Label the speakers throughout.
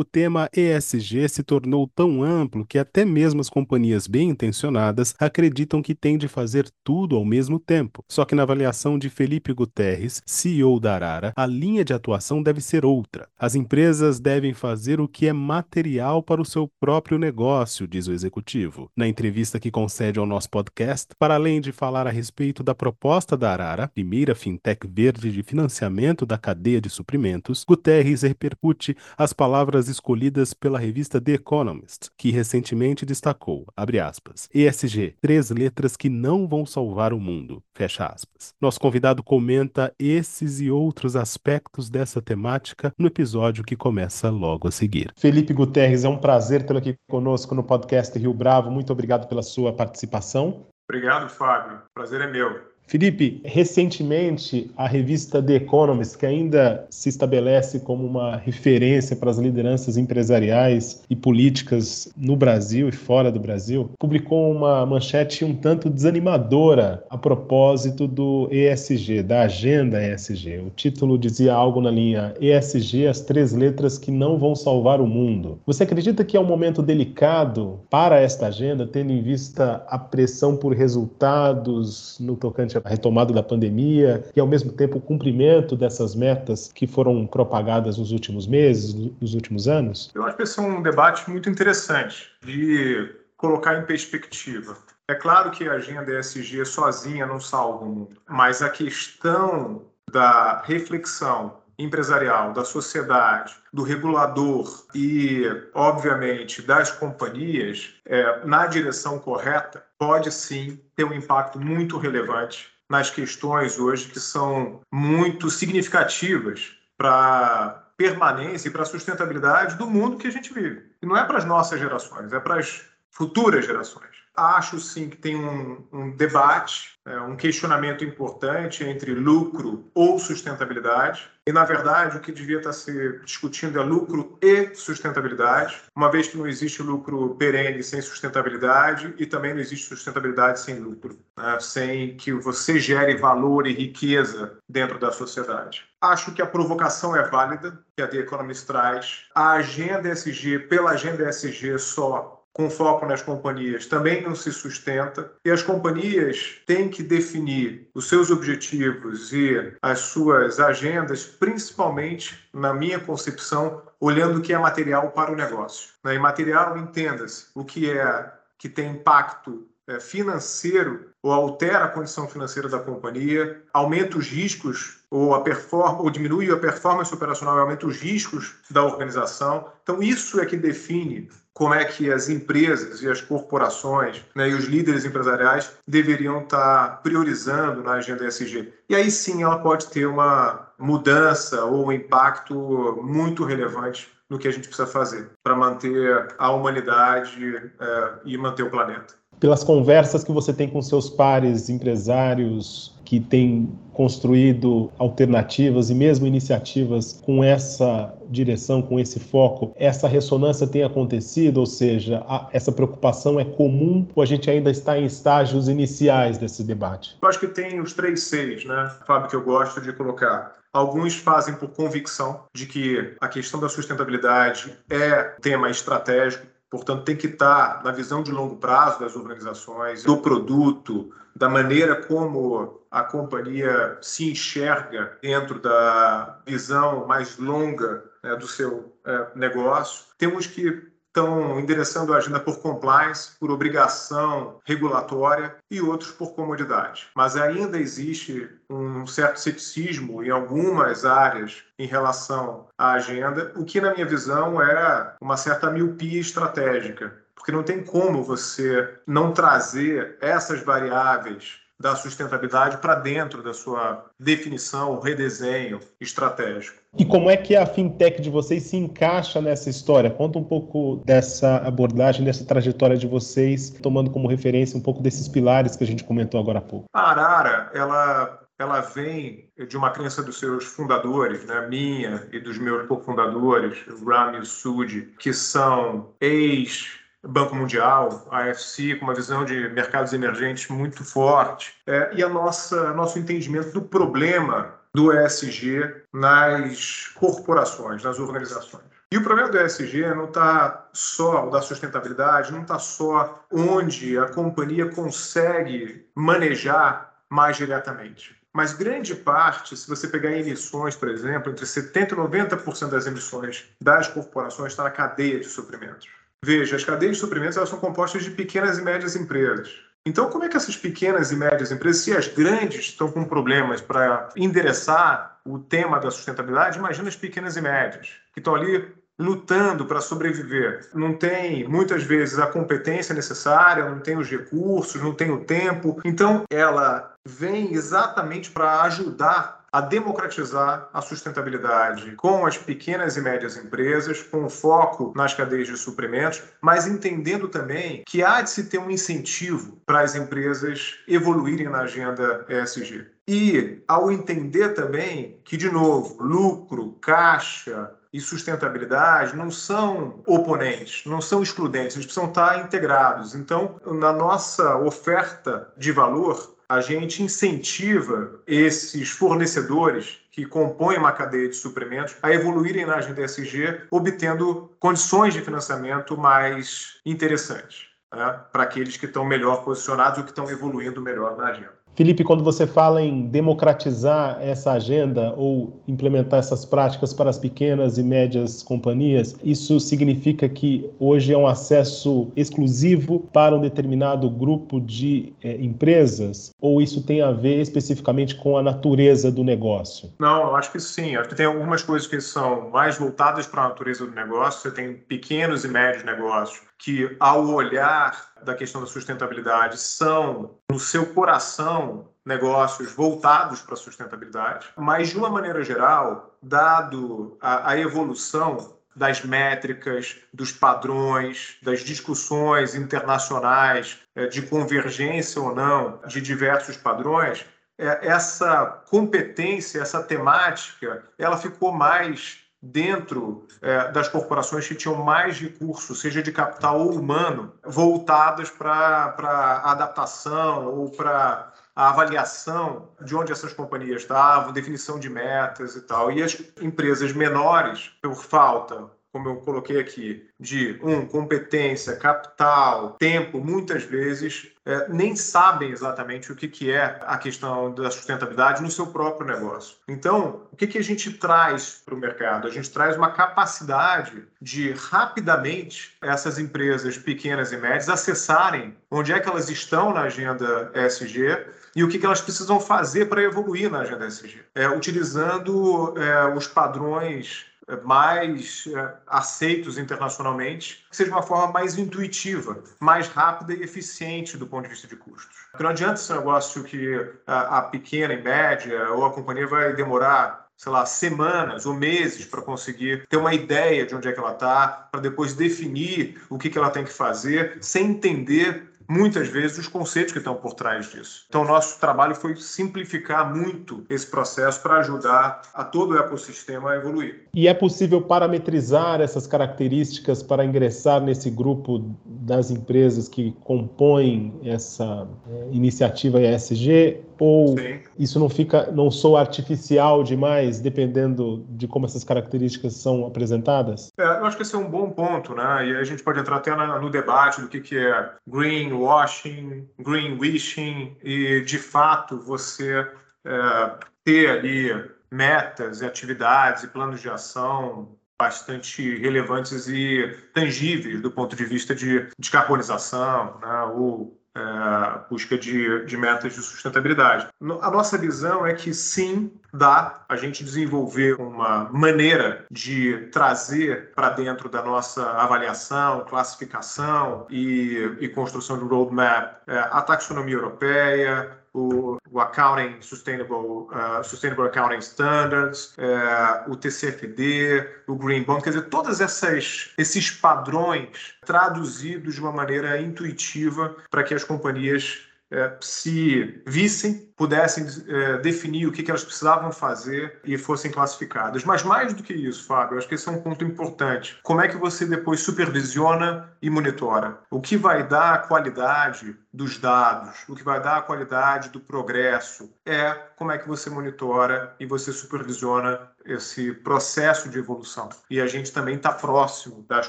Speaker 1: O tema ESG se tornou tão amplo que até mesmo as companhias bem intencionadas acreditam que tem de fazer tudo ao mesmo tempo. Só que na avaliação de Felipe Guterres, CEO da Arara, a linha de atuação deve ser outra. As empresas devem fazer o que é material para o seu próprio negócio, diz o executivo. Na entrevista que concede ao nosso podcast, para além de falar a respeito da proposta da Arara, primeira fintech verde de financiamento da cadeia de suprimentos, Guterres repercute as palavras escolhidas pela revista The Economist, que recentemente destacou, aspas, ESG, três letras que não vão salvar o mundo, fecha aspas. Nosso convidado comenta esses e outros aspectos dessa temática no episódio que começa logo a seguir. Felipe Guterres, é um prazer tê-lo aqui conosco no podcast Rio Bravo. Muito obrigado pela sua participação.
Speaker 2: Obrigado, Fábio. Prazer é meu.
Speaker 1: Felipe, recentemente a revista The Economist, que ainda se estabelece como uma referência para as lideranças empresariais e políticas no Brasil e fora do Brasil, publicou uma manchete um tanto desanimadora a propósito do ESG, da agenda ESG. O título dizia algo na linha ESG, as três letras que não vão salvar o mundo. Você acredita que é um momento delicado para esta agenda, tendo em vista a pressão por resultados no tocante a retomada da pandemia e, ao mesmo tempo, o cumprimento dessas metas que foram propagadas nos últimos meses, nos últimos anos?
Speaker 2: Eu acho que esse é um debate muito interessante de colocar em perspectiva. É claro que a agenda ESG sozinha não salva o mundo, mas a questão da reflexão empresarial, da sociedade, do regulador e, obviamente, das companhias é, na direção correta, pode sim ter um impacto muito relevante nas questões hoje que são muito significativas para permanência e para a sustentabilidade do mundo que a gente vive. E não é para as nossas gerações, é para as futuras gerações. Acho sim que tem um, um debate, é, um questionamento importante entre lucro ou sustentabilidade. E, na verdade, o que devia estar se discutindo é lucro e sustentabilidade, uma vez que não existe lucro perene sem sustentabilidade e também não existe sustentabilidade sem lucro, né? sem que você gere valor e riqueza dentro da sociedade. Acho que a provocação é válida, que a The Economist traz. A agenda SG, pela agenda SG só, com foco nas companhias também não se sustenta e as companhias têm que definir os seus objetivos e as suas agendas, principalmente, na minha concepção, olhando o que é material para o negócio. Né? E material, entenda-se, o que é que tem impacto é, financeiro ou altera a condição financeira da companhia, aumenta os riscos ou, a perform ou diminui a performance operacional aumenta os riscos da organização. Então, isso é que define como é que as empresas e as corporações né, e os líderes empresariais deveriam estar priorizando na agenda ESG. E aí sim ela pode ter uma mudança ou um impacto muito relevante no que a gente precisa fazer para manter a humanidade é, e manter o planeta
Speaker 1: pelas conversas que você tem com seus pares empresários que têm construído alternativas e mesmo iniciativas com essa direção, com esse foco, essa ressonância tem acontecido, ou seja, a, essa preocupação é comum ou a gente ainda está em estágios iniciais desse debate?
Speaker 2: Eu acho que tem os três seis, né, Fábio, que eu gosto de colocar. Alguns fazem por convicção de que a questão da sustentabilidade é tema estratégico Portanto, tem que estar na visão de longo prazo das organizações, do produto, da maneira como a companhia se enxerga dentro da visão mais longa né, do seu é, negócio. Temos que estão endereçando a agenda por compliance, por obrigação regulatória e outros por comodidade. Mas ainda existe um certo ceticismo em algumas áreas em relação à agenda, o que, na minha visão, é uma certa miopia estratégica. Porque não tem como você não trazer essas variáveis da sustentabilidade para dentro da sua definição, redesenho estratégico.
Speaker 1: E como é que a fintech de vocês se encaixa nessa história? Conta um pouco dessa abordagem, dessa trajetória de vocês, tomando como referência um pouco desses pilares que a gente comentou agora há pouco.
Speaker 2: A Arara, ela ela vem de uma crença dos seus fundadores, né, minha e dos meus cofundadores, Ram e Sud, que são ex Banco Mundial, AFC, com uma visão de mercados emergentes muito forte, é, e a nossa nosso entendimento do problema do ESG nas corporações, nas organizações. E o problema do ESG não está só, o da sustentabilidade, não está só onde a companhia consegue manejar mais diretamente. Mas grande parte, se você pegar emissões, por exemplo, entre 70% e 90% das emissões das corporações está na cadeia de suprimentos. Veja, as cadeias de suprimentos elas são compostas de pequenas e médias empresas. Então, como é que essas pequenas e médias empresas, se as grandes estão com problemas para endereçar o tema da sustentabilidade, imagina as pequenas e médias, que estão ali lutando para sobreviver. Não tem, muitas vezes, a competência necessária, não tem os recursos, não tem o tempo. Então, ela vem exatamente para ajudar a democratizar a sustentabilidade com as pequenas e médias empresas, com foco nas cadeias de suprimentos, mas entendendo também que há de se ter um incentivo para as empresas evoluírem na agenda ESG. E ao entender também que, de novo, lucro, caixa, e sustentabilidade não são oponentes, não são excludentes, eles precisam estar integrados. Então, na nossa oferta de valor, a gente incentiva esses fornecedores que compõem uma cadeia de suprimentos a evoluírem na agenda ESG, obtendo condições de financiamento mais interessantes né, para aqueles que estão melhor posicionados ou que estão evoluindo melhor na agenda.
Speaker 1: Felipe, quando você fala em democratizar essa agenda ou implementar essas práticas para as pequenas e médias companhias, isso significa que hoje é um acesso exclusivo para um determinado grupo de é, empresas? Ou isso tem a ver especificamente com a natureza do negócio?
Speaker 2: Não, eu acho que sim. Acho que tem algumas coisas que são mais voltadas para a natureza do negócio. Você tem pequenos e médios negócios que, ao olhar da questão da sustentabilidade, são, no seu coração, negócios voltados para a sustentabilidade, mas, de uma maneira geral, dado a, a evolução das métricas, dos padrões, das discussões internacionais eh, de convergência ou não de diversos padrões, eh, essa competência, essa temática, ela ficou mais dentro é, das corporações que tinham mais recursos, seja de capital ou humano, voltadas para adaptação ou para a avaliação de onde essas companhias estavam, definição de metas e tal. E as empresas menores, por falta como eu coloquei aqui, de um competência, capital, tempo, muitas vezes é, nem sabem exatamente o que, que é a questão da sustentabilidade no seu próprio negócio. Então, o que, que a gente traz para o mercado? A gente traz uma capacidade de rapidamente essas empresas pequenas e médias acessarem onde é que elas estão na agenda ESG e o que, que elas precisam fazer para evoluir na agenda ESG, é, utilizando é, os padrões mais é, aceitos internacionalmente, que seja uma forma mais intuitiva, mais rápida e eficiente do ponto de vista de custos. Porque não adianta esse negócio que a, pequena e média ou a companhia vai demorar sei lá, semanas ou meses para conseguir ter uma ideia de onde é que ela está, para depois definir o que, que ela tem que fazer, sem entender muitas vezes os conceitos que estão por trás disso. Então, nosso trabalho foi simplificar muito esse processo para ajudar a todo o ecossistema a evoluir.
Speaker 1: E é possível parametrizar essas características para ingressar nesse grupo das empresas que compõem essa é, iniciativa ESG? Ou Sim. isso não fica, não sou artificial demais, dependendo de como essas características são apresentadas?
Speaker 2: É, eu acho que esse é um bom ponto, né? E a gente pode entrar até no debate do que, que é greenwashing, greenwishing, e de fato você é, ter ali metas e atividades e planos de ação bastante relevantes e tangíveis do ponto de vista de descarbonização, né? ou é, busca de, de metas de sustentabilidade. A nossa visão é que sim, dá a gente desenvolver uma maneira de trazer para dentro da nossa avaliação, classificação e, e construção do roadmap é, a taxonomia europeia, o, o Accounting Sustainable, uh, Sustainable Accounting Standards, uh, o TCFD, o Green Bond, quer dizer, todos esses padrões traduzidos de uma maneira intuitiva para que as companhias é, se vissem, pudessem é, definir o que, que elas precisavam fazer e fossem classificadas. Mas mais do que isso, Fábio, acho que esse é um ponto importante. Como é que você depois supervisiona e monitora? O que vai dar qualidade dos dados, o que vai dar a qualidade do progresso é como é que você monitora e você supervisiona esse processo de evolução. E a gente também está próximo das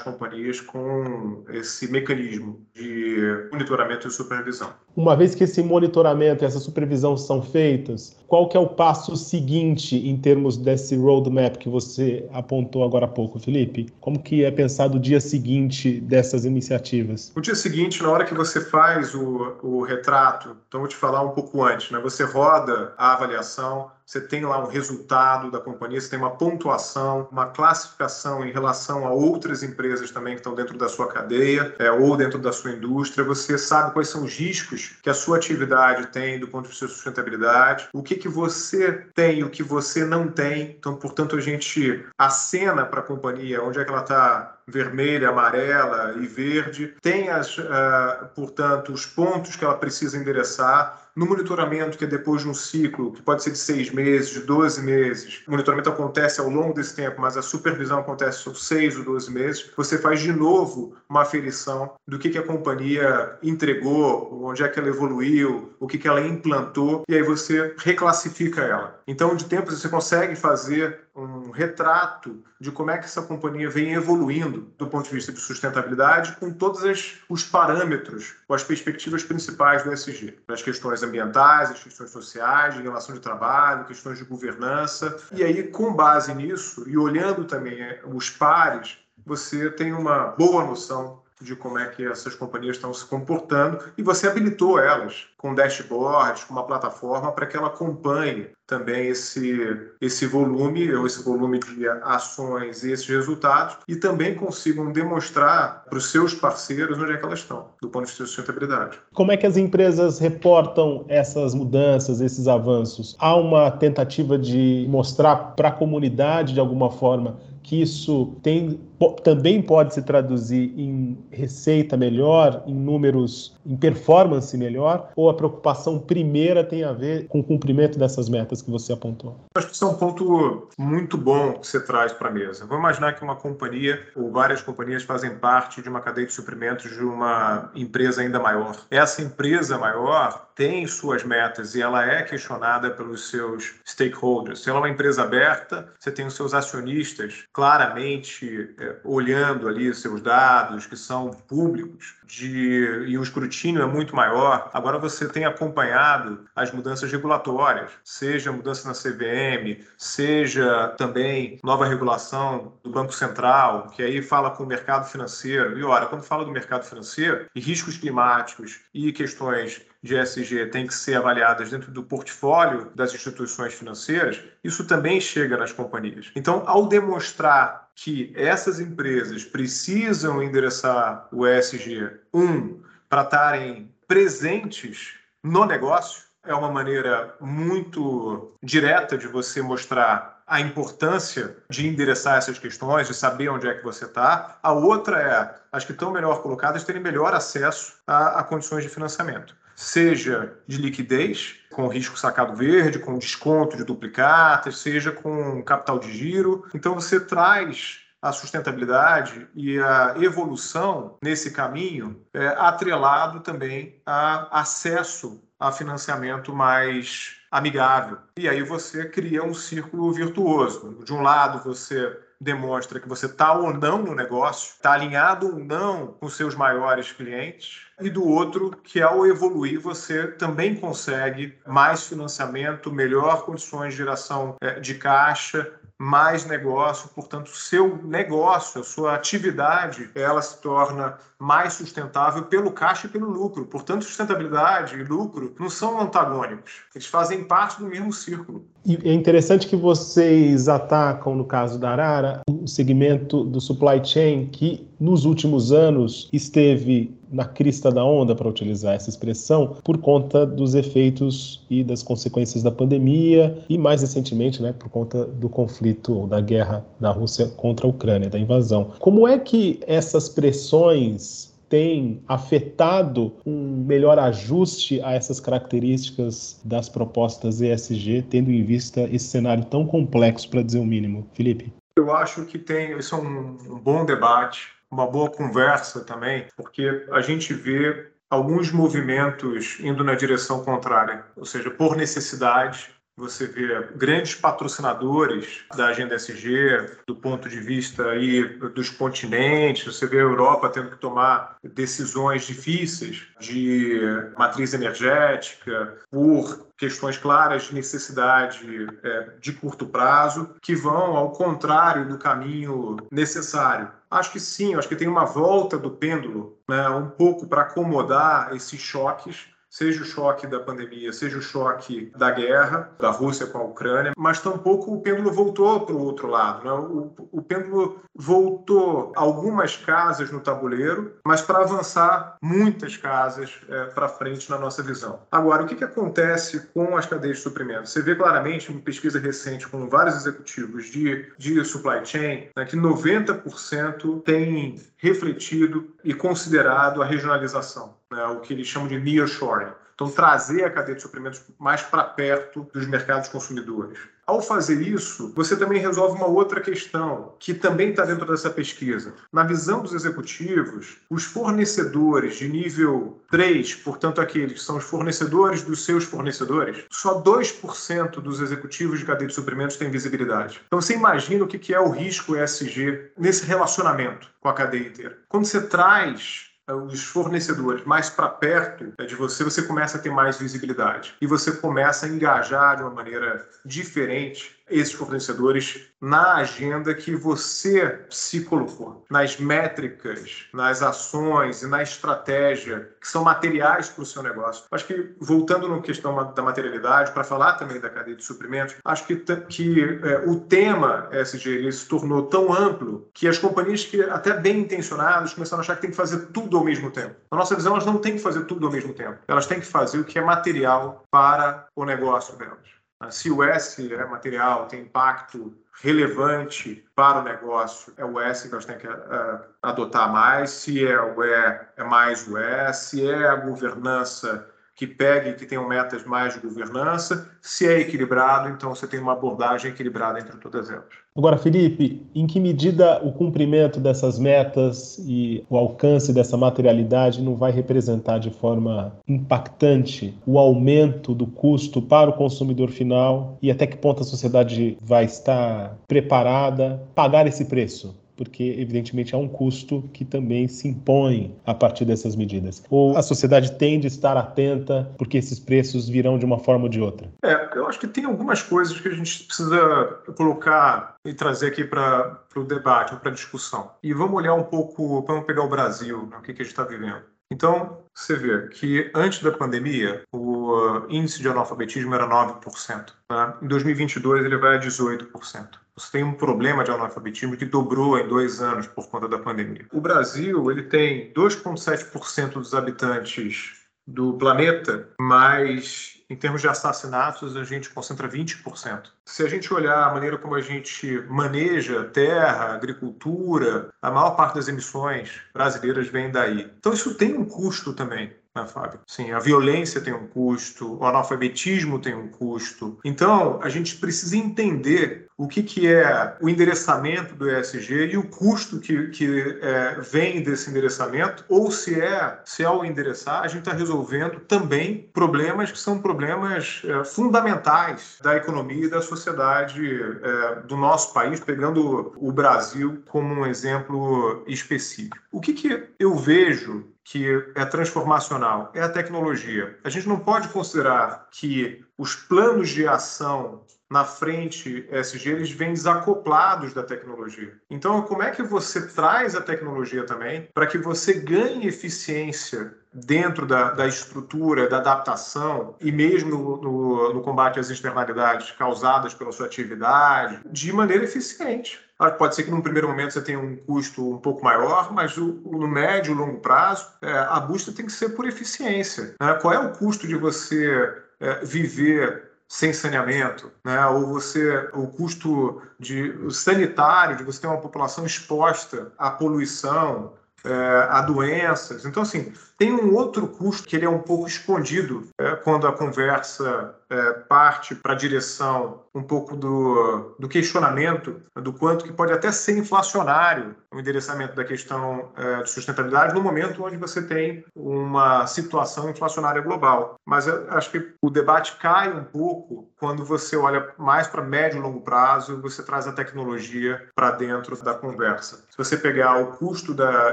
Speaker 2: companhias com esse mecanismo de monitoramento e supervisão.
Speaker 1: Uma vez que esse monitoramento e essa supervisão são feitas, qual que é o passo seguinte em termos desse roadmap que você apontou agora há pouco, Felipe? Como que é pensado o dia seguinte dessas iniciativas?
Speaker 2: O dia seguinte, na hora que você faz o, retrato, então vou te falar um pouco antes, né? Você roda a avaliação, você tem lá um resultado da companhia, você tem uma pontuação, uma classificação em relação a outras empresas também que estão dentro da sua cadeia é, ou dentro da sua indústria. Você sabe quais são os riscos que a sua atividade tem do ponto de vista de sustentabilidade, o que, que você tem e o que você não tem. Então, portanto, a gente acena para a companhia onde é que ela está vermelha, amarela e verde, tem, as, uh, portanto, os pontos que ela precisa endereçar, no monitoramento, que é depois de um ciclo, que pode ser de seis meses, de 12 meses, o monitoramento acontece ao longo desse tempo, mas a supervisão acontece por seis ou 12 meses, você faz de novo uma aferição do que, que a companhia entregou, onde é que ela evoluiu, o que, que ela implantou, e aí você reclassifica ela. Então, de tempos, você consegue fazer um retrato de como é que essa companhia vem evoluindo do ponto de vista de sustentabilidade, com todos os parâmetros ou as perspectivas principais do ESG. As questões ambientais, as questões sociais, de relação de trabalho, questões de governança. E aí, com base nisso, e olhando também é, os pares, você tem uma boa noção de como é que essas companhias estão se comportando e você habilitou elas com dashboards, com uma plataforma para que ela acompanhe também esse, esse volume, ou esse volume de ações e esses resultados, e também consigam demonstrar para os seus parceiros onde é que elas estão, do ponto de vista de sustentabilidade.
Speaker 1: Como é que as empresas reportam essas mudanças, esses avanços? Há uma tentativa de mostrar para a comunidade, de alguma forma, que isso tem, também pode se traduzir em receita melhor, em números, em performance melhor, ou a preocupação primeira tem a ver com o cumprimento dessas metas que você apontou?
Speaker 2: Acho que isso é um ponto muito bom que você traz para a mesa. Vamos imaginar que uma companhia ou várias companhias fazem parte de uma cadeia de suprimentos de uma empresa ainda maior. Essa empresa maior tem suas metas e ela é questionada pelos seus stakeholders. Se ela é uma empresa aberta, você tem os seus acionistas claramente olhando ali seus dados que são públicos de, e o escrutínio é muito maior. Agora você tem acompanhado as mudanças regulatórias, seja mudança na CVM, seja também nova regulação do Banco Central, que aí fala com o mercado financeiro. E ora, quando fala do mercado financeiro riscos climáticos e questões de ESG têm que ser avaliadas dentro do portfólio das instituições financeiras, isso também chega nas companhias. Então, ao demonstrar que essas empresas precisam endereçar o ESG, um, para estarem presentes no negócio, é uma maneira muito direta de você mostrar a importância de endereçar essas questões, de saber onde é que você está. A outra é as que estão melhor colocadas terem melhor acesso a, a condições de financiamento seja de liquidez, com risco sacado verde, com desconto de duplicatas, seja com capital de giro. Então você traz a sustentabilidade e a evolução nesse caminho é, atrelado também a acesso a financiamento mais amigável. E aí você cria um círculo virtuoso. De um lado, você demonstra que você está ou não no negócio, está alinhado ou não com seus maiores clientes, e do outro, que ao evoluir você também consegue mais financiamento, melhor condições de geração é, de caixa, mais negócio, portanto, seu negócio, a sua atividade, ela se torna mais sustentável pelo caixa e pelo lucro. Portanto, sustentabilidade e lucro não são antagônicos, eles fazem parte do mesmo círculo.
Speaker 1: E é interessante que vocês atacam, no caso da Arara, o segmento do supply chain que nos últimos anos esteve na crista da onda, para utilizar essa expressão, por conta dos efeitos e das consequências da pandemia e, mais recentemente, né, por conta do conflito ou da guerra da Rússia contra a Ucrânia, da invasão. Como é que essas pressões têm afetado um melhor ajuste a essas características das propostas ESG, tendo em vista esse cenário tão complexo, para dizer o mínimo? Felipe?
Speaker 2: Eu acho que tem, isso é um, um bom debate uma boa conversa também, porque a gente vê alguns movimentos indo na direção contrária, ou seja, por necessidade, você vê grandes patrocinadores da agenda SG do ponto de vista aí dos continentes, você vê a Europa tendo que tomar decisões difíceis de matriz energética por questões claras de necessidade é, de curto prazo que vão ao contrário do caminho necessário. Acho que sim, acho que tem uma volta do pêndulo, né, um pouco para acomodar esses choques seja o choque da pandemia, seja o choque da guerra da Rússia com a Ucrânia, mas tampouco o pêndulo voltou para o outro lado. Né? O, o pêndulo voltou algumas casas no tabuleiro, mas para avançar muitas casas é, para frente na nossa visão. Agora, o que, que acontece com as cadeias de suprimento? Você vê claramente em pesquisa recente com vários executivos de, de supply chain né, que 90% tem refletido e considerado a regionalização né, o que eles chamam de nearshoring. Então, trazer a cadeia de suprimentos mais para perto dos mercados consumidores. Ao fazer isso, você também resolve uma outra questão, que também está dentro dessa pesquisa. Na visão dos executivos, os fornecedores de nível 3, portanto, aqueles que são os fornecedores dos seus fornecedores, só 2% dos executivos de cadeia de suprimentos têm visibilidade. Então, você imagina o que é o risco ESG nesse relacionamento com a cadeia inteira. Quando você traz os fornecedores mais para perto de você, você começa a ter mais visibilidade. E você começa a engajar de uma maneira diferente esses fornecedores na agenda que você se colocou, nas métricas, nas ações e na estratégia que são materiais para o seu negócio. Acho que, voltando na questão da materialidade, para falar também da cadeia de suprimentos, acho que, que é, o tema SG se tornou tão amplo que as companhias que, até bem intencionadas, começaram a achar que tem que fazer tudo ao mesmo tempo. Na nossa visão, elas não têm que fazer tudo ao mesmo tempo. Elas têm que fazer o que é material para o negócio delas. Ah, se o S é material, tem impacto relevante para o negócio, é o S que elas têm que uh, adotar mais. Se é o E, é mais o S. Se é a governança que pegue, que tenham metas mais de governança. Se é equilibrado, então você tem uma abordagem equilibrada entre todas elas.
Speaker 1: Agora, Felipe, em que medida o cumprimento dessas metas e o alcance dessa materialidade não vai representar de forma impactante o aumento do custo para o consumidor final e até que ponto a sociedade vai estar preparada a pagar esse preço? Porque evidentemente há um custo que também se impõe a partir dessas medidas. Ou a sociedade tende a estar atenta porque esses preços virão de uma forma ou de outra?
Speaker 2: É, eu acho que tem algumas coisas que a gente precisa colocar e trazer aqui para o debate, para a discussão. E vamos olhar um pouco, vamos pegar o Brasil, né, o que, que a gente está vivendo. Então, você vê que antes da pandemia, o índice de analfabetismo era 9%. Né? Em 2022, ele vai a 18% você tem um problema de analfabetismo que dobrou em dois anos por conta da pandemia. O Brasil ele tem 2,7% dos habitantes do planeta, mas em termos de assassinatos a gente concentra 20%. Se a gente olhar a maneira como a gente maneja terra, agricultura, a maior parte das emissões brasileiras vem daí. Então isso tem um custo também né, Fábio? Sim, a violência tem um custo, o analfabetismo tem um custo. Então, a gente precisa entender o que, que é o endereçamento do ESG e o custo que, que é, vem desse endereçamento, ou se é, se ao endereçar, a gente está resolvendo também problemas que são problemas é, fundamentais da economia e da sociedade é, do nosso país, pegando o Brasil como um exemplo específico. O que, que eu vejo que é transformacional é a tecnologia. A gente não pode considerar que os planos de ação na frente SG eles vêm desacoplados da tecnologia. Então, como é que você traz a tecnologia também para que você ganhe eficiência dentro da, da estrutura, da adaptação e mesmo no, no, no combate às externalidades causadas pela sua atividade de maneira eficiente? Pode ser que num primeiro momento você tenha um custo um pouco maior, mas o, no médio e longo prazo, é, a busca tem que ser por eficiência. Né? Qual é o custo de você é, viver sem saneamento, né? ou você o custo de sanitário de você ter uma população exposta à poluição, é, a doenças. Então, assim, Tem um outro custo que ele é um pouco escondido é, quando a conversa é, parte para a direção um pouco do, do questionamento do quanto que pode até ser inflacionário o endereçamento da questão é, de sustentabilidade no momento onde você tem uma situação inflacionária global. Mas acho que o debate cai um pouco quando você olha mais para médio e longo prazo, você traz a tecnologia para dentro da conversa. Se você pegar o custo da,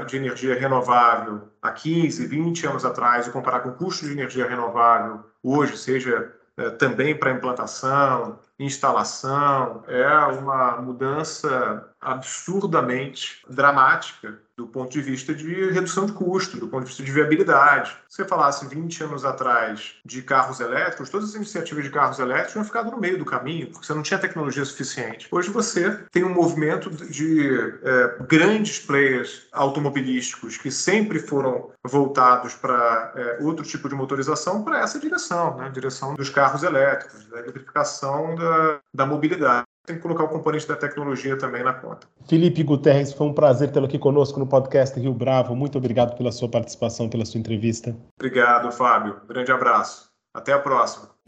Speaker 2: de energia renovável há 15, 20 anos atrás e comparar com o custo de energia renovável hoje, seja é, também para implantação, instalação, é uma mudança absurdamente dramática do ponto de vista de redução de custo, do ponto de vista de viabilidade. Se você falasse 20 anos atrás de carros elétricos, todas as iniciativas de carros elétricos tinham ficado no meio do caminho, porque você não tinha tecnologia suficiente. Hoje você tem um movimento de é, grandes players automobilísticos que sempre foram voltados para é, outro tipo de motorização para essa direção, né? direção dos carros elétricos, da eletrificação da, da mobilidade tem que colocar o componente da tecnologia também na conta.
Speaker 3: Felipe Guterres, foi um prazer tê-lo aqui conosco no podcast Rio Bravo. Muito obrigado pela sua participação, pela sua entrevista.
Speaker 2: Obrigado, Fábio. Grande abraço. Até a próxima.